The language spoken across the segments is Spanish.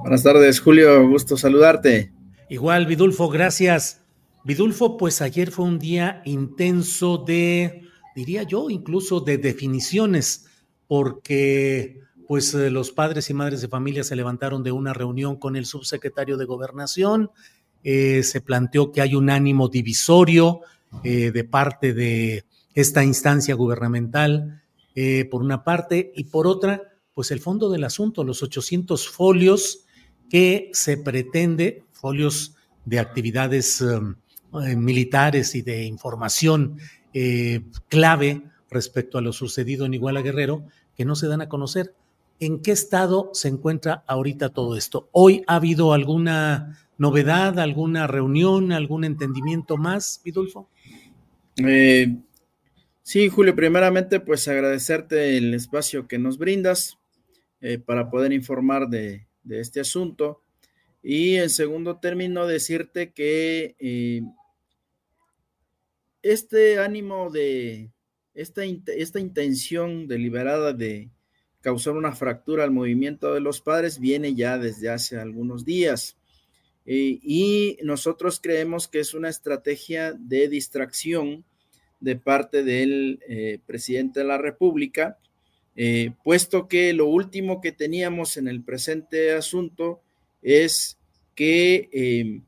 Buenas tardes, Julio, gusto saludarte. Igual, Vidulfo, gracias. Vidulfo, pues ayer fue un día intenso de, diría yo, incluso de definiciones, porque pues eh, los padres y madres de familia se levantaron de una reunión con el subsecretario de Gobernación, eh, se planteó que hay un ánimo divisorio eh, de parte de esta instancia gubernamental, por una parte, y por otra, pues el fondo del asunto, los 800 folios que se pretende, folios de actividades um, eh, militares y de información eh, clave respecto a lo sucedido en Iguala Guerrero, que no se dan a conocer. ¿En qué estado se encuentra ahorita todo esto? ¿Hoy ha habido alguna novedad, alguna reunión, algún entendimiento más, Vidulfo? Eh, sí, Julio, primeramente, pues agradecerte el espacio que nos brindas para poder informar de, de, este asunto. Y en segundo término, decirte que eh, este ánimo de, esta, esta intención deliberada de causar una fractura al movimiento de los padres viene ya desde hace algunos días. Eh, y nosotros creemos que es una estrategia de distracción de parte del eh, presidente de la República, eh, puesto que lo último que teníamos en el presente asunto es que eh,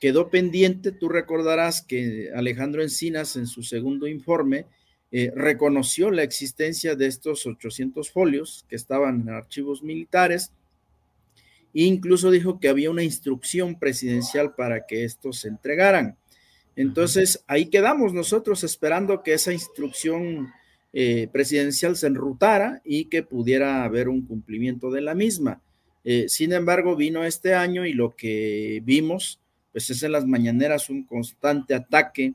quedó pendiente, tú recordarás que Alejandro Encinas en su segundo informe eh, reconoció la existencia de estos 800 folios que estaban en archivos militares e incluso dijo que había una instrucción presidencial para que estos se entregaran. Entonces, ahí quedamos nosotros esperando que esa instrucción eh, presidencial se enrutara y que pudiera haber un cumplimiento de la misma. Eh, sin embargo, vino este año y lo que vimos, pues es en las mañaneras un constante ataque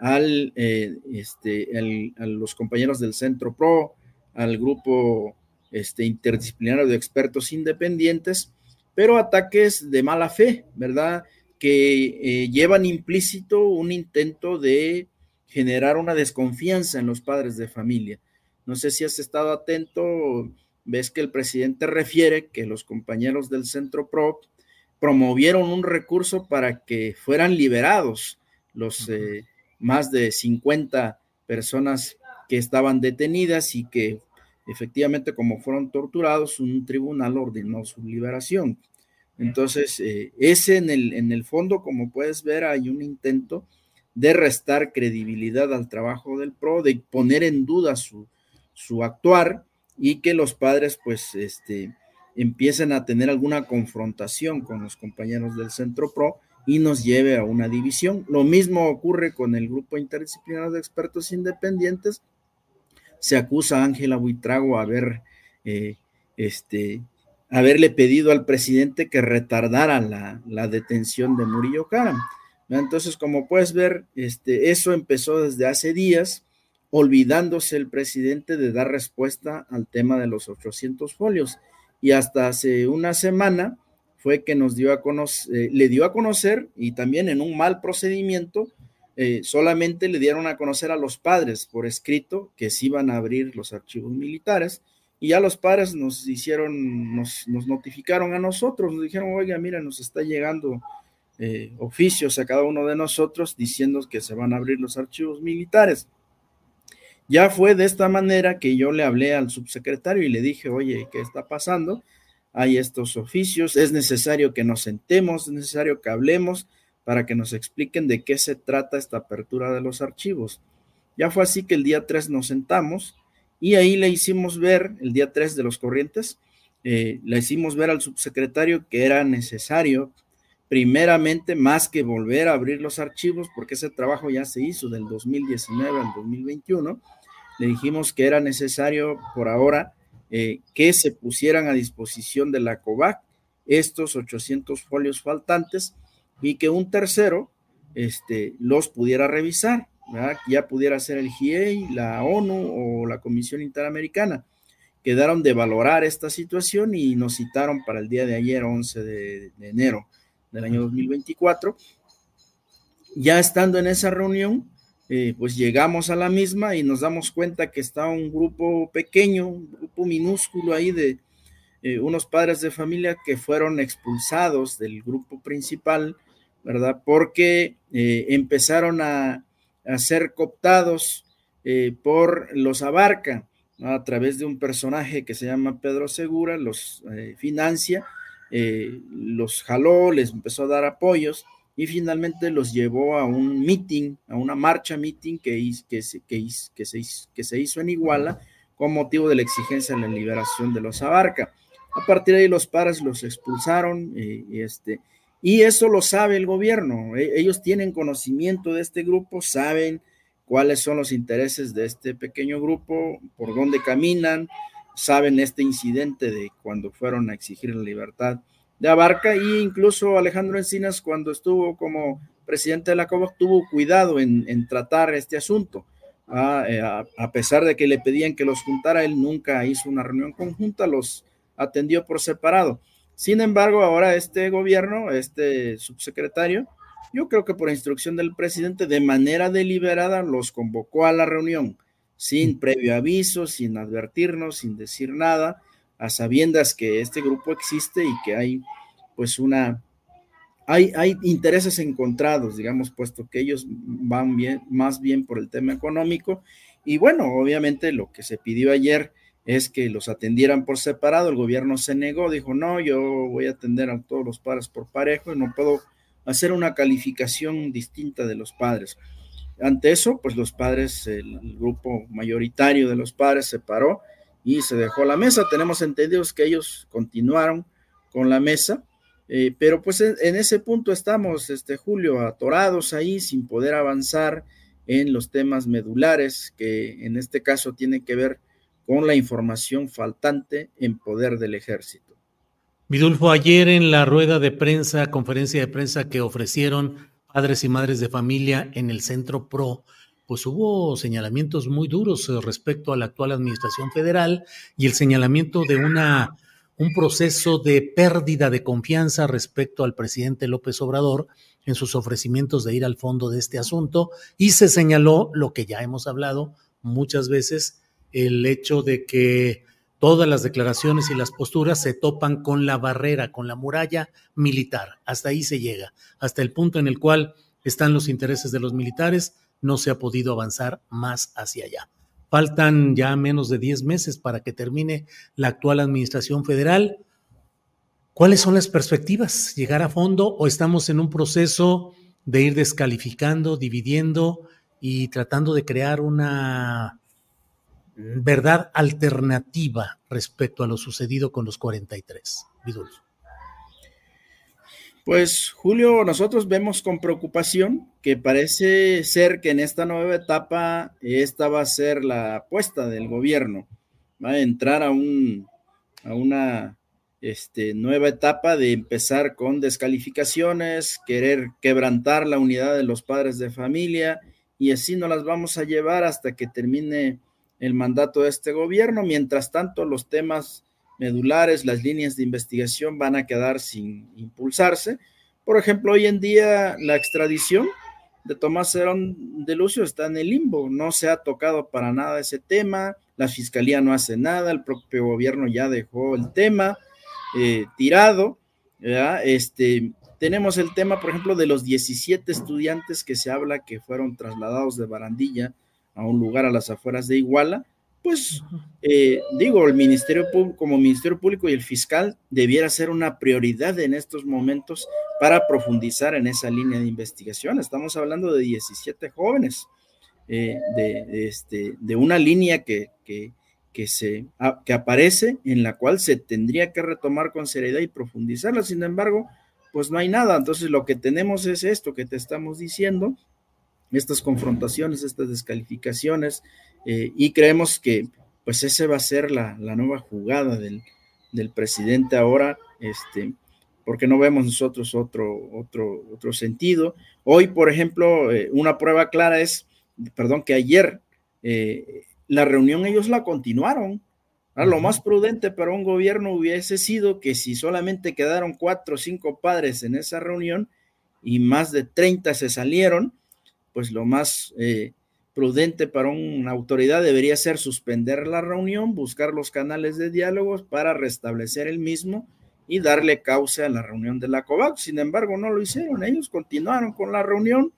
al, eh, este, a los compañeros del Centro PRO, al grupo este, interdisciplinario de expertos independientes, pero ataques de mala fe, ¿verdad? Que llevan implícito un intento de generar una desconfianza en los padres de familia. No sé si has estado atento, ves que el presidente refiere que los compañeros del Centro PRO promovieron un recurso para que fueran liberados los... Eh, más de 50 personas que estaban detenidas y que efectivamente como fueron torturados, un tribunal ordenó su liberación. Entonces, eh, ese en el, en el fondo, como puedes ver, hay un intento de restar credibilidad al trabajo del PRO, de poner en duda su, su actuar y que los padres pues este, empiecen a tener alguna confrontación con los compañeros del Centro PRO y nos lleve a una división. Lo mismo ocurre con el grupo interdisciplinario de expertos independientes. Se acusa a Ángela Buitrago haber, eh, este, haberle pedido al presidente que retardara la, la detención de Murillo Karam. Entonces, como puedes ver, este, eso empezó desde hace días, olvidándose el presidente de dar respuesta al tema de los 800 folios. Y hasta hace una semana fue que nos dio a conocer, eh, le dio a conocer y también en un mal procedimiento, eh, solamente le dieron a conocer a los padres por escrito que se iban a abrir los archivos militares y ya los padres nos hicieron, nos, nos notificaron a nosotros, nos dijeron, oiga, mira, nos está llegando eh, oficios a cada uno de nosotros diciendo que se van a abrir los archivos militares. Ya fue de esta manera que yo le hablé al subsecretario y le dije, oye, ¿qué está pasando? Hay estos oficios, es necesario que nos sentemos, es necesario que hablemos para que nos expliquen de qué se trata esta apertura de los archivos. Ya fue así que el día 3 nos sentamos y ahí le hicimos ver, el día 3 de los corrientes, eh, le hicimos ver al subsecretario que era necesario primeramente más que volver a abrir los archivos, porque ese trabajo ya se hizo del 2019 al 2021, le dijimos que era necesario por ahora eh, que se pusieran a disposición de la COVAC estos 800 folios faltantes y que un tercero este, los pudiera revisar, ya pudiera ser el GIEI, la ONU o la Comisión Interamericana. Quedaron de valorar esta situación y nos citaron para el día de ayer, 11 de enero del año 2024. Ya estando en esa reunión, eh, pues llegamos a la misma y nos damos cuenta que está un grupo pequeño, un grupo minúsculo ahí de eh, unos padres de familia que fueron expulsados del grupo principal, ¿verdad? Porque eh, empezaron a, a, ser cooptados por los Abarca a través de un personaje que se llama Pedro Segura, los financia eh, los jaló, les empezó a dar apoyos y finalmente los llevó a un meeting, a una marcha meeting que, que, se, que, se, que se hizo en Iguala con motivo de la exigencia de la liberación de los Abarca. A partir de ahí los padres los expulsaron eh, y, este, y eso lo sabe el gobierno. E, ellos tienen conocimiento de este grupo, saben cuáles son los intereses de este pequeño grupo, por dónde caminan, saben este incidente de cuando fueron a exigir la libertad de Abarca e incluso Alejandro Encinas cuando estuvo como presidente de la COVAC tuvo cuidado en, tratar este asunto. Ah, eh, a, pesar de que le pedían que los juntara, él nunca hizo una reunión conjunta, los atendió por separado. Sin embargo, ahora este gobierno, este subsecretario, yo creo que por instrucción del presidente, de manera deliberada los convocó a la reunión sin previo aviso, sin advertirnos, sin decir nada, a sabiendas que este grupo existe y que hay pues una, hay, hay intereses encontrados, digamos, puesto que ellos van bien, más bien por el tema económico. Y bueno, obviamente lo que se pidió ayer es que los atendieran por separado, el gobierno se negó, dijo, no, yo voy a atender a todos los padres por parejo y no puedo hacer una calificación distinta de los padres. Ante eso, pues los padres, el grupo mayoritario de los padres se paró y se dejó la mesa. Tenemos entendidos que ellos continuaron con la mesa, eh, pero pues en, ese punto estamos, este Julio, atorados ahí sin poder avanzar en los temas medulares que en este caso tienen que ver con la información faltante en poder del ejército. Vidulfo, ayer en la rueda de prensa, conferencia de prensa que ofrecieron padres y madres de familia en el Centro PRO, pues hubo señalamientos muy duros eh, respecto a la actual administración federal y el señalamiento de una, un proceso de pérdida de confianza respecto al presidente López Obrador en sus ofrecimientos de ir al fondo de este asunto. Y se señaló lo que ya hemos hablado muchas veces, el hecho de que todas las declaraciones y las posturas se topan con la barrera, con la muralla militar. Hasta ahí se llega, hasta el punto en el cual están los intereses de los militares, no se ha podido avanzar más hacia allá. faltan ya menos de 10 meses para que termine la actual administración federal. ¿Cuáles son las perspectivas? ¿Llegar a fondo o estamos en un proceso de ir descalificando, dividiendo y tratando de crear una verdad alternativa respecto a lo sucedido con los 43? Vidulfo. Pues Julio, nosotros vemos con preocupación que parece ser que en esta nueva etapa esta va a ser la apuesta del gobierno, va a entrar a, un, a una este, nueva etapa de empezar con descalificaciones, querer quebrantar la unidad de los padres de familia y así nos las vamos a llevar hasta que termine el mandato de este gobierno. Mientras tanto, los temas medulares, las líneas de investigación van a quedar sin impulsarse. Por ejemplo, hoy en día la extradición de Tomás Herón de Lucio está en el limbo, no se ha tocado para nada ese tema, la fiscalía no hace nada, el propio gobierno ya dejó el tema eh, tirado, Este, tenemos el tema, por ejemplo, de los 17 estudiantes que se habla que fueron trasladados de Barandilla a un lugar a las afueras de Iguala, pues eh, digo, el Ministerio Público, como Ministerio Público y el fiscal debiera ser una prioridad en estos momentos para profundizar en esa línea de investigación. Estamos hablando de 17 jóvenes, eh, de, este, de una línea que, que, que, se, que aparece en la cual se tendría que retomar con seriedad y profundizarla. Sin embargo, pues no hay nada. Entonces lo que tenemos es esto que te estamos diciendo, estas confrontaciones, estas descalificaciones, eh, y creemos que pues esa va a ser la, nueva jugada del, presidente ahora, este, porque no vemos nosotros otro, otro, otro sentido. Hoy, por ejemplo, eh, una prueba clara es, perdón, que ayer eh, la reunión ellos la continuaron. lo más prudente para un gobierno hubiese sido que si solamente quedaron cuatro o cinco padres en esa reunión y más de 30 se salieron, pues lo más prudente para una autoridad debería ser suspender la reunión, buscar los canales de diálogos para restablecer el mismo y darle causa a la reunión de la COVAX. Sin embargo, no lo hicieron. Ellos continuaron con la reunión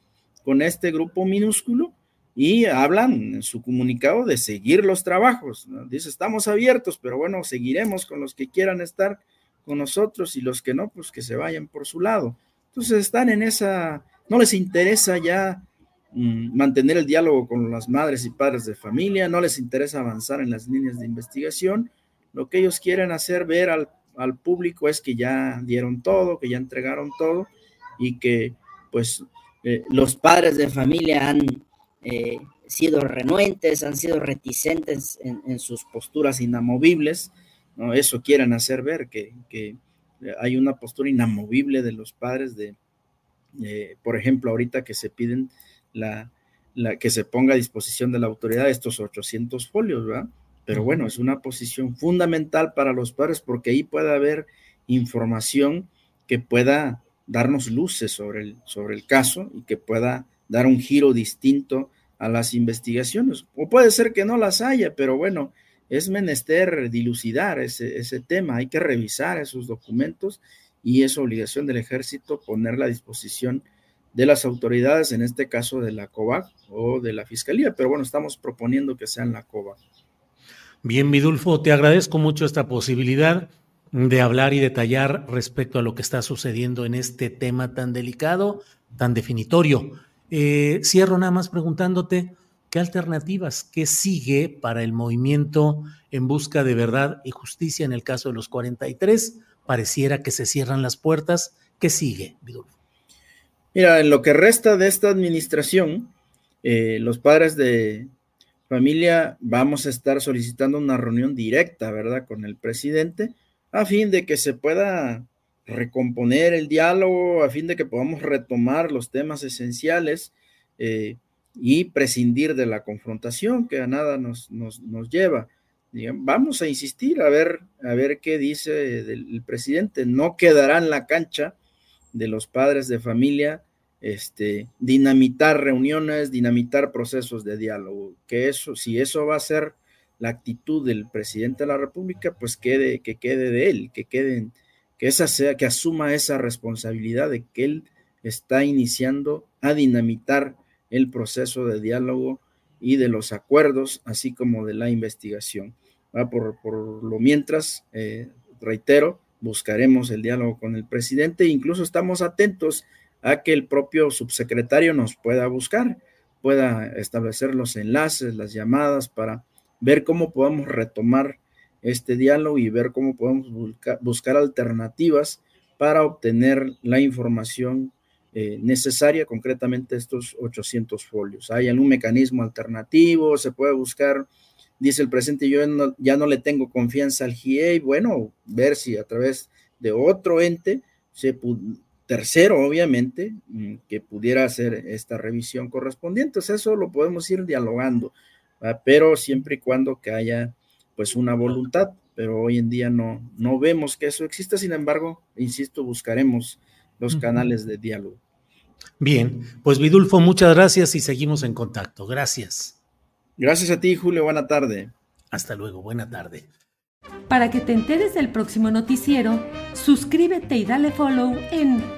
con este grupo minúsculo y hablan en su comunicado de seguir los trabajos. Dice, estamos abiertos, pero bueno, seguiremos con los que quieran estar con nosotros y los que no, pues que se vayan por su lado. Entonces están en esa, no les interesa ya mantener el diálogo con las madres y padres de familia, no les interesa avanzar en las líneas de investigación, lo que ellos quieren hacer ver al, público es que ya dieron todo, que ya entregaron todo y que pues eh, los padres de familia han eh, sido renuentes, han sido reticentes en, sus posturas inamovibles. Eso quieren hacer ver, que, hay una postura inamovible de los padres de, por ejemplo, ahorita que se piden la, la, que se ponga a disposición de la autoridad estos 800 folios, ¿verdad? Pero bueno, es una posición fundamental para los padres porque ahí puede haber información que pueda darnos luces sobre el, sobre el caso y que pueda dar un giro distinto a las investigaciones. O puede ser que no las haya, pero bueno, es menester dilucidar ese, ese tema, hay que revisar esos documentos y es obligación del ejército ponerla a disposición de las autoridades, en este caso de la COVAC o de la Fiscalía, pero bueno, estamos proponiendo que sean la COVAC. Bien, Midulfo, te agradezco mucho esta posibilidad de hablar y detallar respecto a lo que está sucediendo en este tema tan delicado, tan definitorio. Eh, cierro nada más preguntándote qué alternativas, qué sigue para el movimiento en busca de verdad y justicia en el caso de los 43. Pareciera que se cierran las puertas. ¿Qué sigue, Vidulfo? Mira, en lo que resta de esta administración, eh, los padres de familia vamos a estar solicitando una reunión directa, ¿verdad?, con el presidente, a fin de que se pueda recomponer el diálogo, a fin de que podamos retomar los temas esenciales eh, y prescindir de la confrontación que a nada nos, nos, lleva. vamos a insistir a ver, a ver qué dice el presidente. No quedará en la cancha de los padres de familia, este, dinamitar reuniones, dinamitar procesos de diálogo, que eso, si eso va a ser la actitud del presidente de la República, pues quede, que quede de él, que queden, que esa sea, que asuma esa responsabilidad de que él está iniciando a dinamitar el proceso de diálogo y de los acuerdos, así como de la investigación. Por, por, lo mientras, eh, reitero, buscaremos el diálogo con el presidente incluso estamos atentos a que el propio subsecretario nos pueda buscar, pueda establecer los enlaces, las llamadas para ver cómo podemos retomar este diálogo y ver cómo podemos buscar alternativas para obtener la información eh, necesaria, concretamente estos 800 folios. ¿Hay algún mecanismo alternativo? ¿Se puede buscar? Dice el presidente, yo ya no le tengo confianza al GIE, bueno, ver si a través de otro ente, se tercero obviamente, mm, que pudiera hacer esta revisión correspondiente. eso lo podemos ir dialogando, pero siempre y cuando que haya pues una voluntad, pero hoy en día no, no vemos que eso exista, sin embargo, insisto, buscaremos los canales de diálogo. Bien, pues Vidulfo, muchas gracias y seguimos en contacto. Gracias. Gracias a ti, Julio. Buena tarde. Hasta luego, buena tarde. Para que te enteres del próximo noticiero, suscríbete y dale follow en